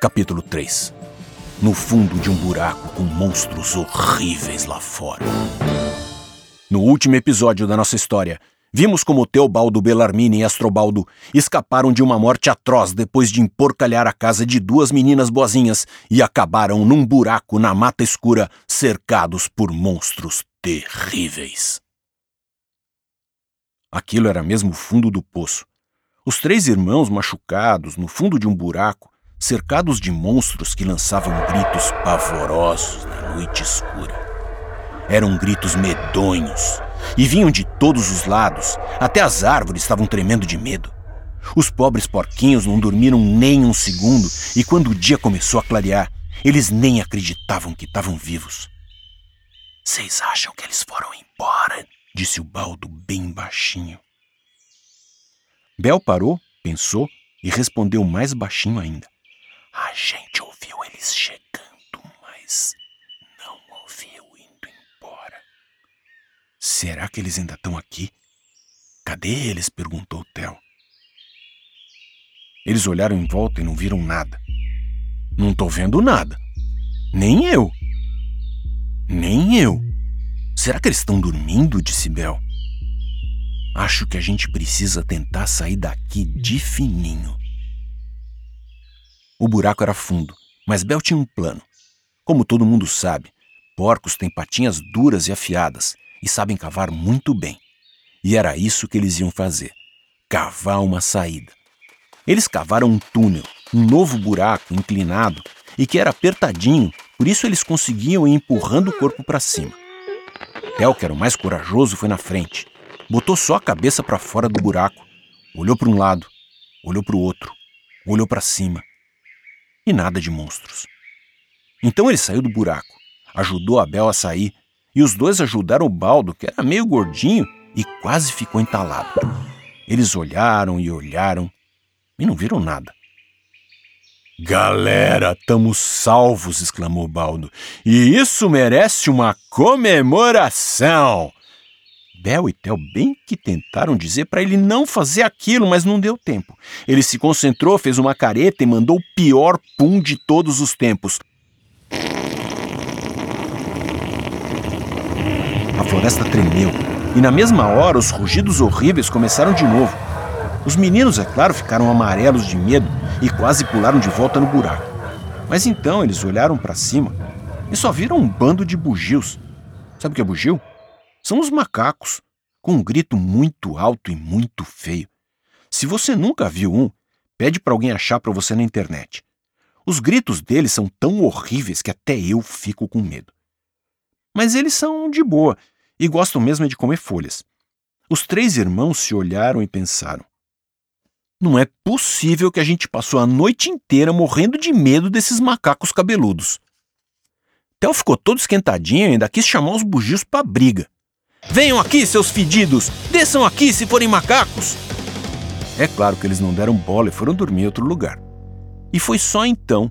Capítulo 3 No fundo de um buraco com monstros horríveis lá fora. No último episódio da nossa história, vimos como Teobaldo Bellarmine e Astrobaldo escaparam de uma morte atroz depois de emporcalhar a casa de duas meninas boazinhas e acabaram num buraco na mata escura, cercados por monstros terríveis. Aquilo era mesmo o fundo do poço. Os três irmãos machucados no fundo de um buraco cercados de monstros que lançavam gritos pavorosos na noite escura. Eram gritos medonhos e vinham de todos os lados, até as árvores estavam tremendo de medo. Os pobres porquinhos não dormiram nem um segundo e quando o dia começou a clarear, eles nem acreditavam que estavam vivos. Vocês acham que eles foram embora? disse o baldo bem baixinho. Bel parou, pensou e respondeu mais baixinho ainda. A gente ouviu eles chegando, mas não ouviu indo embora. Será que eles ainda estão aqui? Cadê eles? perguntou Theo. Eles olharam em volta e não viram nada. Não tô vendo nada. Nem eu. Nem eu. Será que eles estão dormindo? disse Bel. Acho que a gente precisa tentar sair daqui de fininho. O buraco era fundo, mas Bel tinha um plano. Como todo mundo sabe, porcos têm patinhas duras e afiadas e sabem cavar muito bem. E era isso que eles iam fazer: cavar uma saída. Eles cavaram um túnel, um novo buraco inclinado e que era apertadinho, por isso eles conseguiam ir empurrando o corpo para cima. Bel, que era o mais corajoso, foi na frente. Botou só a cabeça para fora do buraco, olhou para um lado, olhou para o outro, olhou para cima e nada de monstros. Então ele saiu do buraco, ajudou a Bel a sair, e os dois ajudaram o Baldo, que era meio gordinho e quase ficou entalado. Eles olharam e olharam e não viram nada. Galera, estamos salvos! exclamou Baldo. E isso merece uma comemoração! Bel e Tel bem que tentaram dizer para ele não fazer aquilo, mas não deu tempo. Ele se concentrou, fez uma careta e mandou o pior pum de todos os tempos. A floresta tremeu e na mesma hora os rugidos horríveis começaram de novo. Os meninos, é claro, ficaram amarelos de medo e quase pularam de volta no buraco. Mas então eles olharam para cima e só viram um bando de bugios. Sabe o que é bugio? São os macacos, com um grito muito alto e muito feio. Se você nunca viu um, pede para alguém achar para você na internet. Os gritos deles são tão horríveis que até eu fico com medo. Mas eles são de boa e gostam mesmo de comer folhas. Os três irmãos se olharam e pensaram: Não é possível que a gente passou a noite inteira morrendo de medo desses macacos cabeludos. Theo ficou todo esquentadinho e ainda quis chamar os bugios para briga. Venham aqui, seus fedidos! Desçam aqui se forem macacos! É claro que eles não deram bola e foram dormir em outro lugar. E foi só então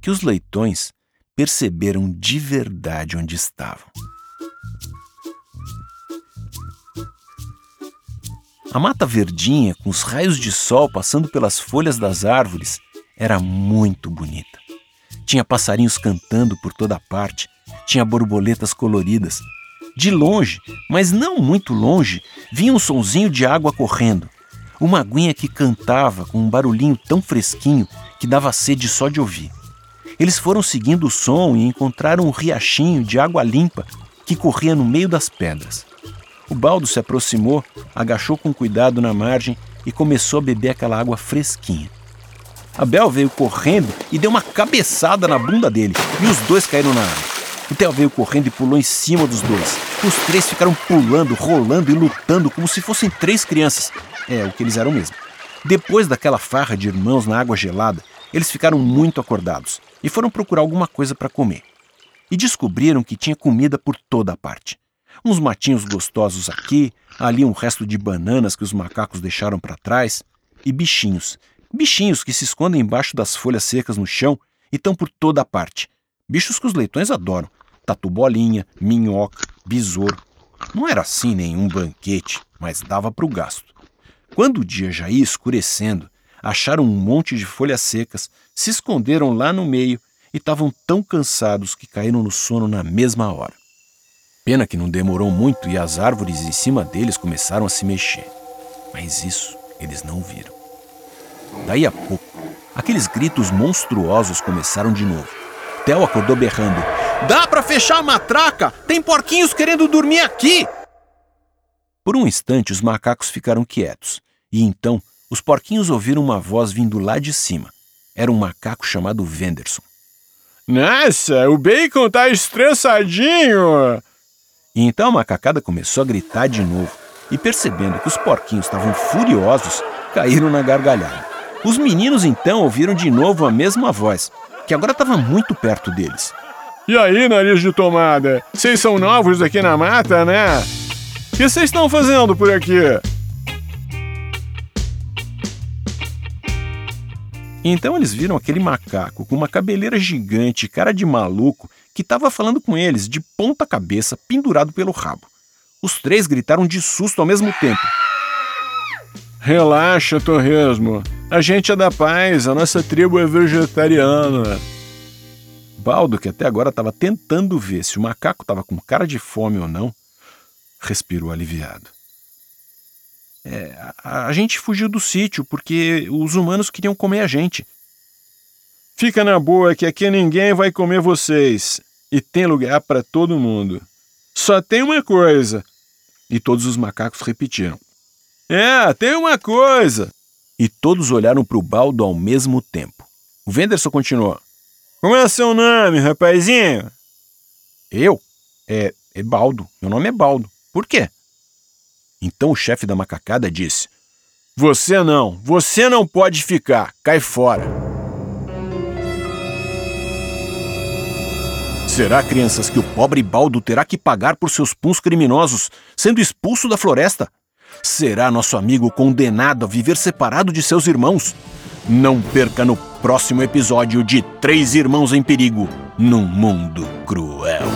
que os leitões perceberam de verdade onde estavam. A mata verdinha, com os raios de sol passando pelas folhas das árvores, era muito bonita. Tinha passarinhos cantando por toda parte, tinha borboletas coloridas de longe, mas não muito longe, vinha um sonzinho de água correndo. Uma aguinha que cantava com um barulhinho tão fresquinho que dava sede só de ouvir. Eles foram seguindo o som e encontraram um riachinho de água limpa que corria no meio das pedras. O baldo se aproximou, agachou com cuidado na margem e começou a beber aquela água fresquinha. Abel veio correndo e deu uma cabeçada na bunda dele, e os dois caíram na água. O Theo veio correndo e pulou em cima dos dois. Os três ficaram pulando, rolando e lutando como se fossem três crianças. É, o que eles eram mesmo. Depois daquela farra de irmãos na água gelada, eles ficaram muito acordados e foram procurar alguma coisa para comer. E descobriram que tinha comida por toda a parte. Uns matinhos gostosos aqui, ali um resto de bananas que os macacos deixaram para trás, e bichinhos. Bichinhos que se escondem embaixo das folhas secas no chão e estão por toda a parte. Bichos que os leitões adoram. Tatu-bolinha, minhoca, besouro. Não era assim nenhum banquete, mas dava para o gasto. Quando o dia já ia escurecendo, acharam um monte de folhas secas, se esconderam lá no meio e estavam tão cansados que caíram no sono na mesma hora. Pena que não demorou muito e as árvores em cima deles começaram a se mexer. Mas isso eles não viram. Daí a pouco, aqueles gritos monstruosos começaram de novo. Theo acordou berrando: Dá para fechar a matraca! Tem porquinhos querendo dormir aqui! Por um instante, os macacos ficaram quietos. E então, os porquinhos ouviram uma voz vindo lá de cima. Era um macaco chamado Venderson. Nossa, o bacon tá estressadinho! E então a macacada começou a gritar de novo. E percebendo que os porquinhos estavam furiosos, caíram na gargalhada. Os meninos então ouviram de novo a mesma voz, que agora estava muito perto deles. E aí, nariz de tomada? Vocês são novos aqui na mata, né? O que vocês estão fazendo por aqui? Então eles viram aquele macaco com uma cabeleira gigante, cara de maluco, que estava falando com eles de ponta cabeça, pendurado pelo rabo. Os três gritaram de susto ao mesmo tempo. Relaxa, Torresmo. A gente é da paz, a nossa tribo é vegetariana. Baldo, que até agora estava tentando ver se o macaco estava com cara de fome ou não, respirou aliviado. É, a, a gente fugiu do sítio porque os humanos queriam comer a gente. Fica na boa que aqui ninguém vai comer vocês e tem lugar para todo mundo. Só tem uma coisa. E todos os macacos repetiram: É, tem uma coisa. E todos olharam para o baldo ao mesmo tempo. O Venderson continuou: Como é seu nome, rapazinho? Eu? É, é Baldo. Meu nome é Baldo. Por quê? Então o chefe da macacada disse: Você não, você não pode ficar, cai fora. Será, crianças, que o pobre Baldo terá que pagar por seus puns criminosos, sendo expulso da floresta? Será nosso amigo condenado a viver separado de seus irmãos? Não perca no próximo episódio de Três Irmãos em Perigo num Mundo Cruel.